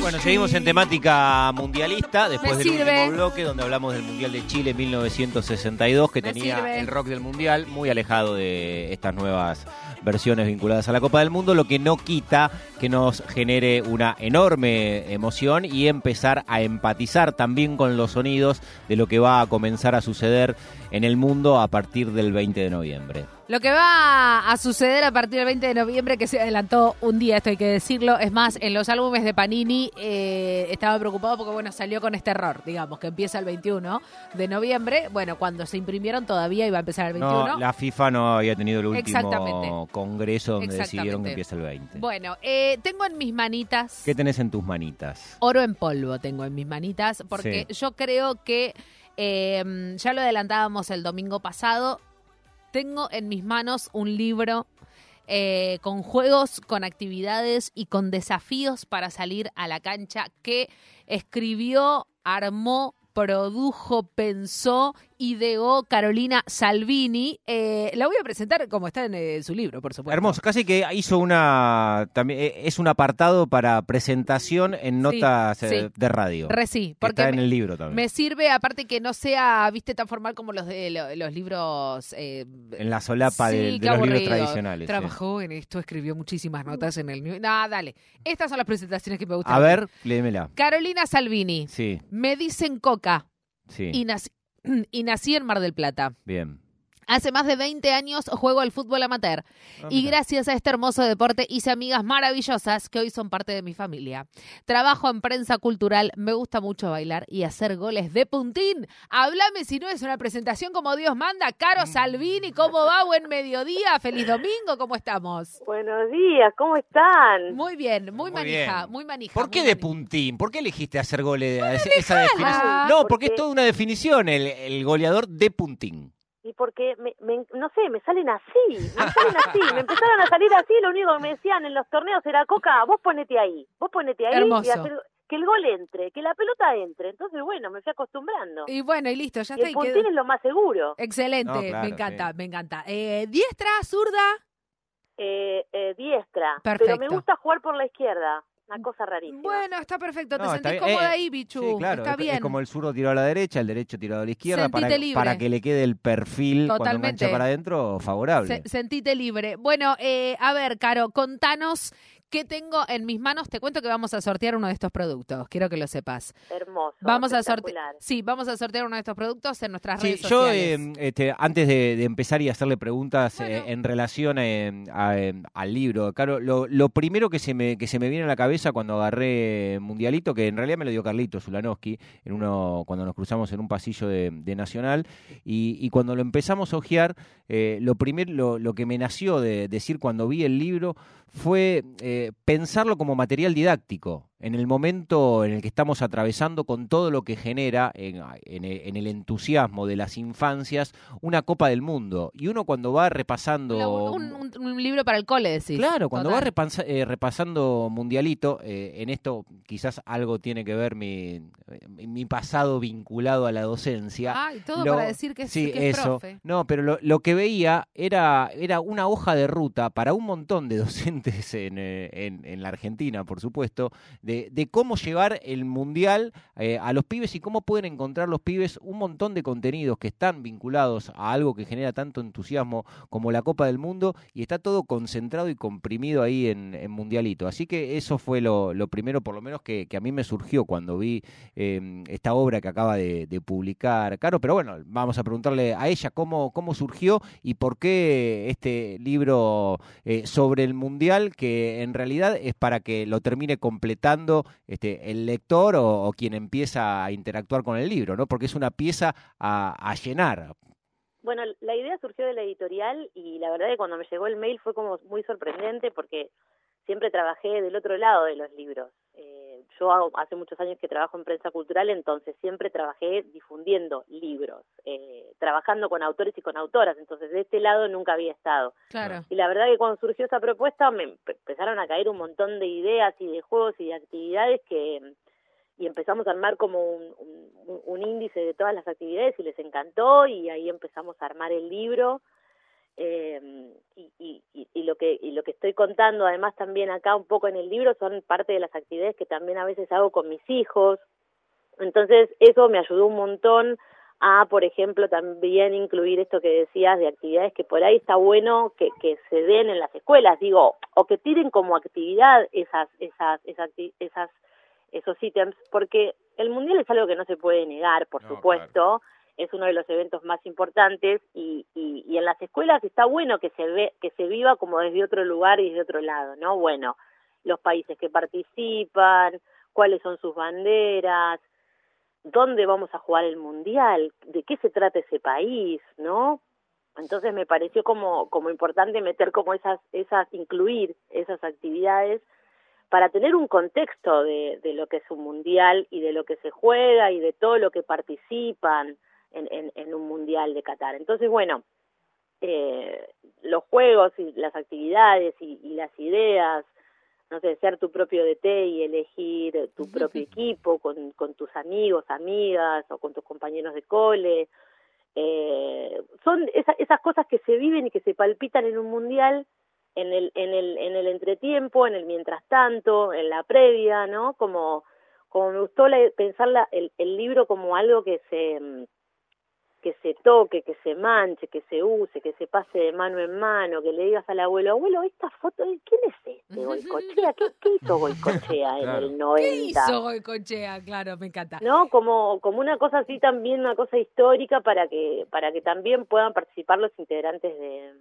Bueno, seguimos en temática mundialista después del último bloque donde hablamos del Mundial de Chile 1962 que tenía el rock del Mundial muy alejado de estas nuevas versiones vinculadas a la Copa del Mundo, lo que no quita que nos genere una enorme emoción y empezar a empatizar también con los sonidos de lo que va a comenzar a suceder en el mundo a partir del 20 de noviembre. Lo que va a suceder a partir del 20 de noviembre, que se adelantó un día, esto hay que decirlo, es más, en los álbumes de Panini eh, estaba preocupado porque, bueno, salió con este error, digamos, que empieza el 21 de noviembre. Bueno, cuando se imprimieron todavía iba a empezar el 21. No, la FIFA no había tenido el último congreso donde decidieron que empieza el 20. Bueno, eh, tengo en mis manitas... ¿Qué tenés en tus manitas? Oro en polvo tengo en mis manitas, porque yo creo que... Eh, ya lo adelantábamos el domingo pasado, tengo en mis manos un libro eh, con juegos, con actividades y con desafíos para salir a la cancha que escribió, armó, produjo, pensó ideó Carolina Salvini. Eh, la voy a presentar como está en eh, su libro, por supuesto. Hermoso, casi que hizo una. también eh, Es un apartado para presentación en notas de radio. Re sí, porque. Está en el libro también. Me sirve, aparte que no sea, viste, tan formal como los de los libros. en la solapa de, los libros tradicionales. Trabajó en esto, escribió muchísimas notas en el. No, dale. Estas son las presentaciones que me gustan. A ver, léemela. Carolina Salvini. Sí. Me dicen coca. Sí. Y nací, y nací en Mar del Plata. Bien. Hace más de 20 años juego al fútbol amateur ah, y gracias a este hermoso deporte hice amigas maravillosas que hoy son parte de mi familia. Trabajo en prensa cultural, me gusta mucho bailar y hacer goles de puntín. Háblame si no es una presentación como Dios manda. Caro Salvini, ¿cómo va? Buen mediodía, feliz domingo, ¿cómo estamos? Buenos días, ¿cómo están? Muy bien, muy, manija, muy manija. ¿Por qué de puntín? ¿Por qué elegiste hacer goles? esa definición? No, porque, es toda una definición, el goleador de puntín y porque, me, no sé, me salen así, me salen así, me empezaron a salir así, lo único que me decían en los torneos era, Coca, vos ponete ahí, vos ponete ahí y hacer, que el gol entre, que la pelota entre. Entonces, bueno, me fui acostumbrando. Y bueno, y listo, ya está. el puntín es lo más seguro. Excelente, me encanta, me encanta. Eh, ¿Diestra, zurda? Eh, eh, diestra, pero me gusta jugar por la izquierda. Una cosa rarísima. Bueno, está perfecto. Te sentís cómoda ahí, Bichu. claro, está bien. Es como el zurdo tirado a la derecha, el derecho tirado a la izquierda, para, para, que le quede el perfil cuando mancha para adentro favorable. sentite libre. Bueno, eh, a ver, Caro, contanos ¿Qué tengo en mis manos? Te cuento que vamos a sortear uno de estos productos. Quiero que lo sepas. Hermoso. Vamos a sortear. Sí, vamos a sortear uno de estos productos en nuestras redes sociales. Yo, em, este, antes de, empezar y hacerle preguntas eh, en relación em, em, al libro, claro, lo, primero que se, me, que se me viene a la cabeza cuando agarré Mundialito, que en realidad me lo dio Carlito Zulanowski, en uno, cuando nos cruzamos en un pasillo de, Nacional, y, cuando lo empezamos a ojear, eh, lo primero, lo, que me nació de decir cuando vi el libro fue eh, pensarlo como material didáctico en el momento en el que estamos atravesando con todo lo que genera en, el entusiasmo de las infancias una Copa del Mundo. Y uno cuando va repasando... Un, libro para el cole, decís. Claro, cuando va eh, repasando Mundialito, eh, en esto quizás algo tiene que ver mi, mi pasado vinculado a la docencia. Ah, y todo para decir que es, sí, eso. No, pero lo, que veía era, era una hoja de ruta para un montón de docentes en, eh, en, en la Argentina, por supuesto, de, cómo llevar el mundial eh, a los pibes y cómo pueden encontrar los pibes un montón de contenidos que están vinculados a algo que genera tanto entusiasmo como la Copa del Mundo y está todo concentrado y comprimido ahí en, Mundialito. Así que eso fue lo, primero, por lo menos que, a mí me surgió cuando vi em, esta obra que acaba de, publicar Caro. Pero bueno, vamos a preguntarle a ella cómo, cómo surgió y por qué este libro eh, sobre el mundial, que en realidad es para que lo termine completando este, el lector o, quien empieza a interactuar con el libro, ¿no? Porque es una pieza a, llenar. Bueno, la idea surgió de la editorial y la verdad que cuando me llegó el mail fue como muy sorprendente porque siempre trabajé del otro lado de los libros. Eh, yo hace muchos años que trabajo en prensa cultural, entonces siempre trabajé difundiendo libros, eh, trabajando con autores y con autoras, entonces de este lado nunca había estado. Claro. Y la verdad que cuando surgió esa propuesta me empezaron a caer un montón de ideas y de juegos y de actividades que y empezamos a armar como un, un índice de todas las actividades y les encantó y ahí empezamos a armar el libro eh, y, y, lo que y lo que estoy contando además también acá un poco en el libro son parte de las actividades que también a veces hago con mis hijos. Entonces eso me ayudó un montón a por ejemplo también incluir esto que decías de actividades que por ahí está bueno que, que se den en las escuelas digo o que tiren como actividad esas esas esas, esas esos ítems porque el mundial es algo que no se puede negar por supuesto es uno de los eventos más importantes y, y, en las escuelas está bueno que se ve que se viva como desde otro lugar y desde otro lado no bueno los países que participan cuáles son sus banderas dónde vamos a jugar el mundial de qué se trata ese país no entonces me pareció como como importante meter como esas esas incluir esas actividades para tener un contexto de, de lo que es un mundial y de lo que se juega y de todo lo que participan en, en, un mundial de Qatar. Entonces, bueno, eh, los juegos y las actividades y, y, las ideas, no sé, ser tu propio DT y elegir tu propio equipo con, con tus amigos, amigas o con tus compañeros de cole, eh, son esa, esas cosas que se viven y que se palpitan en un mundial en el en el en el entretiempo, en el mientras tanto, en la previa, ¿no? Como como me gustó la, pensar la, el, el libro como algo que se que se toque, que se manche, que se use, que se pase de mano en mano, que le digas al abuelo, abuelo, esta foto, ¿quién es este Goicochea? ¿Qué, qué hizo Goicochea en el 90? ¿Qué hizo Goicochea? Claro, me encanta. No, como, como una cosa así también, una cosa histórica para que, para que también puedan participar los integrantes de,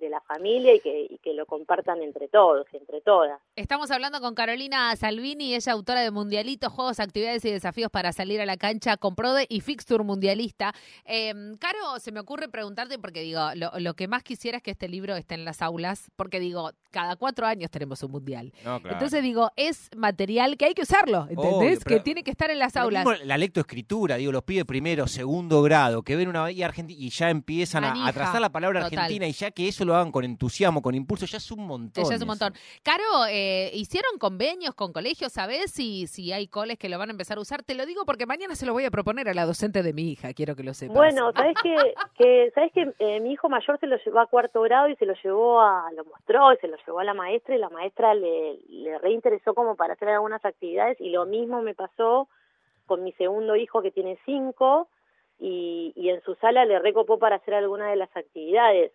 de la familia y que, y que lo compartan entre todos y entre todas. Estamos hablando con Carolina Salvini, ella autora de Mundialitos, Juegos, Actividades y Desafíos para salir a la cancha con Prode y Fixture Mundialista. Eh, Caro, se me ocurre preguntarte, porque digo, lo, lo, que más quisiera es que este libro esté en las aulas, porque digo, cada cuatro años tenemos un mundial. Entonces digo, es material que hay que usarlo, ¿entendés? que tiene que estar en las aulas. La lectoescritura, digo, los pide primero, segundo grado, que ven una bahía argentina y ya empiezan a, a, trazar la palabra argentina y ya que eso lo hagan con entusiasmo, con impulso, ya es un montón. Ya es un montón. Caro, eh, ¿hicieron convenios con colegios? ¿Sabés si, si hay coles que lo van a empezar a usar? Te lo digo porque mañana se lo voy a proponer a la docente de mi hija, quiero que lo sepas. Bueno, ¿sabés que, que, ¿sabés que eh, mi hijo mayor se lo llevó a cuarto grado y se lo llevó a, lo mostró y se lo llevó a la maestra y la maestra le, le reinteresó como para hacer algunas actividades y lo mismo me pasó con mi segundo hijo que tiene cinco y, y en su sala le recopó para hacer alguna de las actividades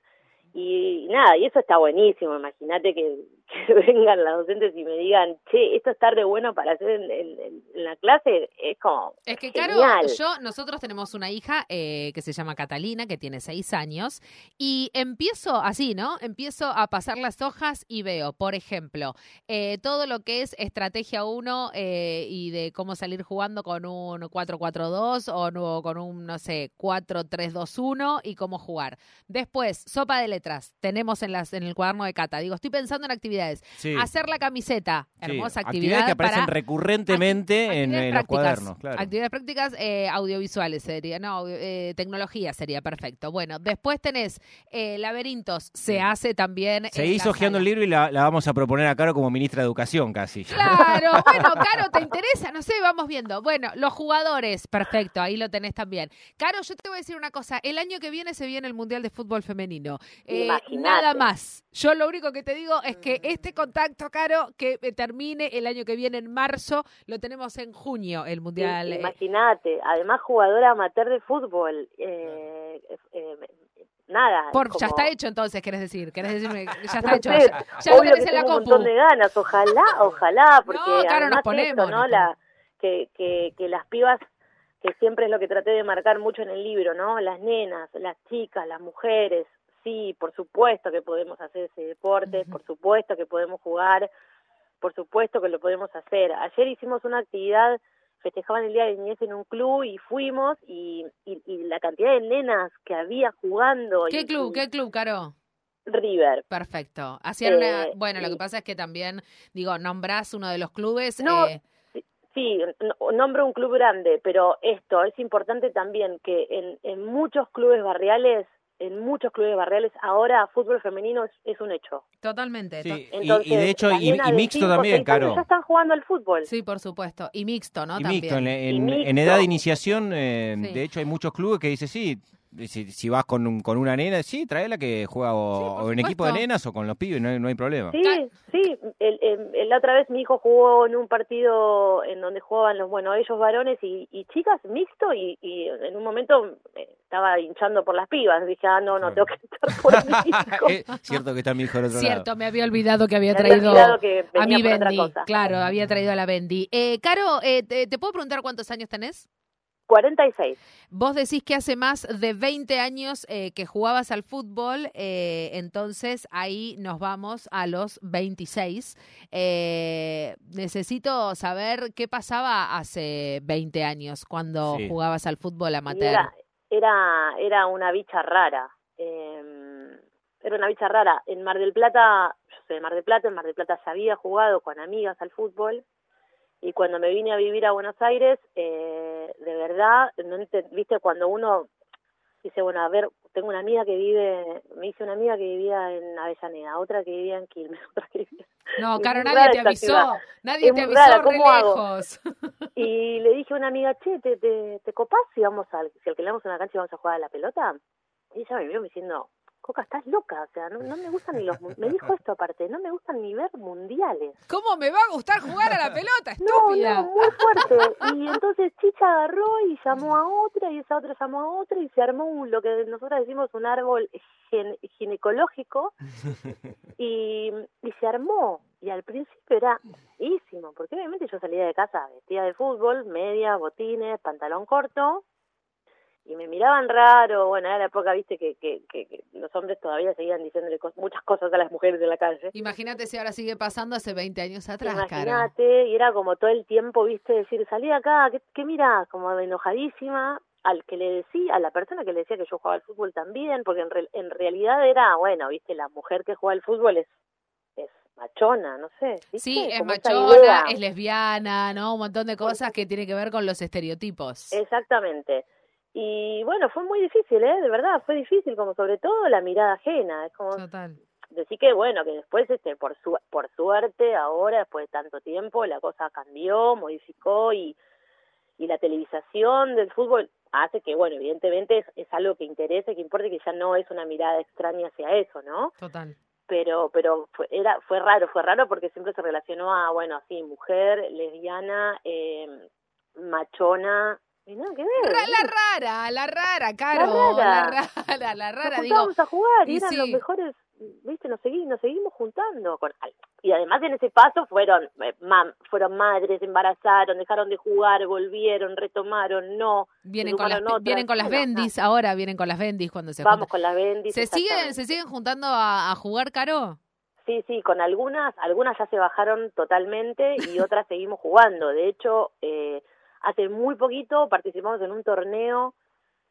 y nada, y eso está buenísimo, imagínate que, que, vengan las docentes y me digan, che, esto está re bueno para hacer en, en, en la clase, es como Es que genial. claro, yo, nosotros tenemos una hija eh, que se llama Catalina, que tiene seis años, y empiezo así, ¿no? Empiezo a pasar las hojas y veo, por ejemplo, eh, todo lo que es estrategia 1 eh, y de cómo salir jugando con un 4-4-2 o no, con un, no sé, 4-3-2-1 y cómo jugar. Después, sopa de letras, tenemos en, las, en el cuaderno de Cata. Digo, estoy pensando en actividades. Sí. Hacer la camiseta, Sí, hermosa actividades actividad. que aparecen para recurrentemente en, actividades en los cuadernos. Claro. Actividades prácticas eh, audiovisuales sería, no, eh, tecnología sería perfecto. Bueno, después tenés eh, laberintos, se hace también. Seguís la hojeando el libro y la, la vamos a proponer a Caro como ministra de Educación casi. Claro, bueno, Caro, ¿te interesa? No sé, vamos viendo. Bueno, los jugadores, perfecto, ahí lo tenés también. Caro, yo te voy a decir una cosa, el año que viene se viene el Mundial de Fútbol Femenino. Eh, nada más. Yo lo único que te digo es que este contacto, Caro, que eh, termine el año que viene en marzo, lo tenemos en junio, el Mundial. eh, Imagínate, además jugadora amateur de fútbol, eh, eh, nada. Por, como- ya está hecho entonces, querés decir, querés decirme, ya No está hecho. sé, Ya, ya lo obvio que tenés en la un montón de ganas, ojalá, ojalá, porque No, claro, nos ponemos, esto, ¿no? nos La, que, que, que las pibas, que siempre es lo que traté de marcar mucho en el libro, ¿no? Las nenas, las chicas, las mujeres, sí, por supuesto que podemos hacer ese deporte, por supuesto que podemos jugar, por supuesto que lo podemos hacer. Ayer hicimos una actividad, festejaban el Día de Niñez en un club y fuimos y, y, y la cantidad de nenas que había jugando. ¿Qué y- club? ¿Qué club, Caro? River. Perfecto. Hacían una, Eh, bueno, lo que pasa es que también, digo, nombrás uno de los clubes. No, eh, Sí, no- nombro un club grande, pero esto es importante también que en, en muchos clubes barriales, en muchos clubes barriales, ahora fútbol femenino es, es un hecho. totalmente. Sí, y, de hecho, y, mixto cinco, también, Caro. Ya están jugando al fútbol. Sí, por supuesto. Y mixto, ¿no? Y también. mixto, en, en- Y en mixto. edad de iniciación, eh, Sí. de hecho hay muchos clubes que dicen, sí, si, si vas con, un- con una nena, sí, traela que juega o, en equipo de nenas o con los pibes, no hay, no hay problema. Sí, sí. El, el- el- la otra vez mi hijo jugó en un partido en donde jugaban los, bueno, ellos varones y, y chicas mixto y, y en un momento eh, estaba hinchando por las pibas. Dije, ah, no, no, tengo que estar por hijo. Eh, cierto que está mi hijo otro Cierto, lado. me había olvidado que había Me había traído olvidado que a mi por otra Bendy. cosa. Claro, había traído a la Bendy. Eh, Caro, eh, te, te puedo preguntar cuántos años tenés? 46. Vos decís que hace más de 20 años eh, que jugabas al fútbol, eh, entonces ahí nos vamos a los 26. Eh, necesito saber qué pasaba hace 20 años cuando Sí. jugabas al fútbol amateur. Era, era una bicha rara. Eh, era una bicha rara. En Mar del Plata, yo soy de Mar del Plata, en Mar del Plata se había jugado con amigas al fútbol. Y cuando me vine a vivir a Buenos Aires, eh, de verdad, no viste, cuando uno dice, bueno, a ver, tengo una amiga que vive, me hice una amiga que vivía en Avellaneda, otra que vivía en Quilmes, otra que vivía No, muy nadie te avisó. ciudad. Nadie Es te avisó rara, re ¿cómo hago? Y le dije a una amiga, che, ¿te, te, te copás si vamos al, si alquilamos una cancha y vamos a jugar a la pelota? Y ella me vio diciendo, Coca, estás loca, o sea, no, no me gustan ni los... Me dijo esto aparte, no me gustan ni ver mundiales. ¿Cómo me va a gustar jugar a la pelota, No, estúpida? no, muy fuerte. Y entonces Chicha agarró y llamó a otra y esa otra llamó a otra y se armó un, lo que nosotros decimos un árbol gen- ginecológico y, y se armó. Y al principio era buenísimo, porque obviamente yo salía de casa vestida de fútbol, media, botines, pantalón corto, y me miraban raro, bueno, era la época, viste, que, que, que, que los hombres todavía seguían diciéndole cos- muchas cosas a las mujeres de la calle. Imagínate si ahora sigue pasando hace 20 años atrás. Imagínate, y era como todo el tiempo, viste, decir, salí acá, ¿qué, qué mirás? Como enojadísima, al que le decía, a la persona que le decía que yo jugaba al fútbol también, porque en, re- en realidad era, bueno, viste, la mujer que juega al fútbol es, es machona, no sé. ¿viste? Sí, es Como machona, es lesbiana, ¿no? Un montón de cosas que tienen que ver con los estereotipos. Exactamente. Y bueno, fue muy difícil, ¿eh? De verdad, fue difícil, como sobre todo la mirada ajena. Es como Total. decir que bueno que después este por su por suerte ahora después de tanto tiempo la cosa cambió modificó y y la televisación del fútbol hace que bueno evidentemente es, es algo que interese que importe que ya no es una mirada extraña hacia eso no Total. pero pero fue, era fue raro fue raro porque siempre se relacionó a bueno así mujer lesbiana eh, machona que ver Ra- La rara, la rara, Caro. rara. La rara, la rara. nos Digo, a jugar y, eran los sí. mejores viste nos seguimos nos seguimos juntando con y además en ese paso fueron eh, mam- fueron madres embarazaron dejaron de jugar volvieron retomaron no vienen con, las, otras. vienen con las bendis, ahora vienen con las bendis cuando se vamos juntan. con las bendis ¿Se siguen. ¿Se siguen juntando a, a jugar, Caro? sí sí con algunas algunas ya se bajaron totalmente y otras seguimos jugando de hecho eh, hace muy poquito participamos en un torneo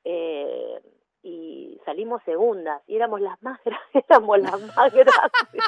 eh, y salimos segundas y éramos las más grandes éramos las más grandes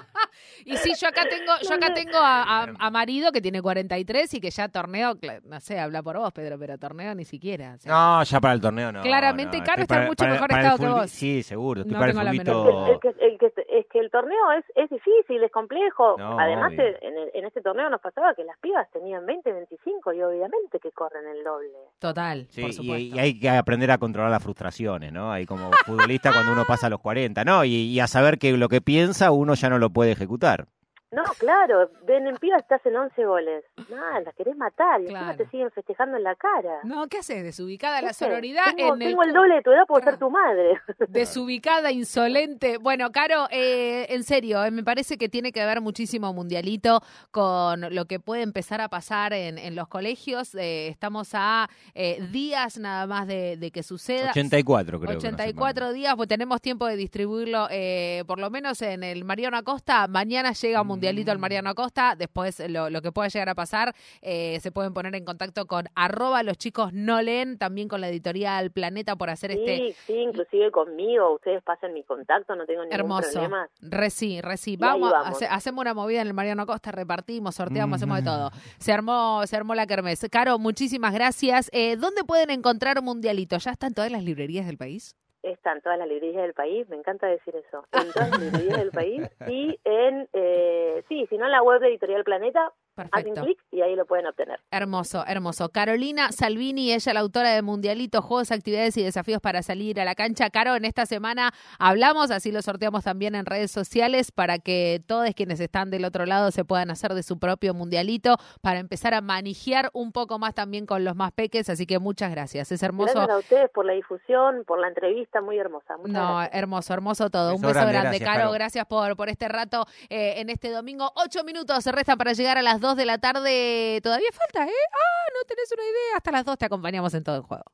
Y sí, yo acá tengo, yo acá tengo a, a- a marido que tiene 43 y que ya torneo, no sé, habla por vos, Pedro, pero torneo ni siquiera. o sea, No, ya para el torneo no. Claramente, no. Caro está en mucho mejor estado que vos. Sí, seguro. Estoy No para el tengo la fulbito- menor el que, el que, es que el torneo es, es difícil, es complejo. No, Además, obvio. en, el- en este torneo nos pasaba que las pibas tenían 20, 25 y obviamente que corren el doble. Total, Sí, por y, supuesto. y hay que aprender a controlar las frustraciones, ¿no? Como futbolista cuando uno pasa los 40, ¿no? Y, y a saber que lo que piensa uno ya no lo puede ejecutar. No, claro, ven en pibas te hacen 11 goles. Nada, las querés matar y encima Claro. te siguen festejando en la cara. No, ¿qué haces? Desubicada la No sororidad tengo, en el... tengo el doble de tu edad por Claro. ser tu madre. Desubicada, insolente. Bueno, Caro, eh, en serio, eh, me parece que tiene que ver muchísimo Mundialito con lo que puede empezar a pasar en, en los colegios. Eh, estamos a eh, días nada más de, de que suceda. 84 creo. que nos 84 días, pues tenemos tiempo de distribuirlo, eh, por lo menos en el Mariano Acosta. Mañana llega Mundialito al Mm. Mariano Acosta. Después, lo, lo que pueda llegar a pasar, eh, se pueden poner en contacto con arroba los chicos no leen, también con la editorial Planeta por hacer este Sí, sí, inclusive conmigo. Ustedes pasen mi contacto, no tengo ningún hermoso. problema. Reci, reci. ahí Vamos, vamos. hace- hacemos una movida en el Mariano Acosta, repartimos, sorteamos, hacemos de todo. Se armó, se armó la kermés. Caro, muchísimas gracias. Eh, ¿Dónde pueden encontrar Mundialito? ¿Ya está en todas las librerías del país? Está en todas las librerías del país, me encanta decir eso. En todas las librerías del país y en, eh, sí, si no en la web de Editorial Planeta, hacen clic y ahí lo pueden obtener. Hermoso, hermoso. Carolina Salvini, ella la autora de Mundialito, Juegos, Actividades y Desafíos para salir a la cancha. Caro, en esta semana hablamos, así lo sorteamos también en redes sociales para que todos quienes están del otro lado se puedan hacer de su propio Mundialito para empezar a manejar un poco más también con los más peques. Así que muchas gracias. Es hermoso. Gracias a ustedes por la difusión, por la entrevista, muy hermosa. no, hermoso, hermoso todo. un beso grande, Caro. Gracias por, por este rato eh, en este domingo. Ocho minutos se restan para llegar a las dos de la tarde. Todavía falta, ¿eh? Ah, no tenés una idea. Hasta las dos te acompañamos en todo el juego.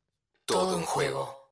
Todo en juego.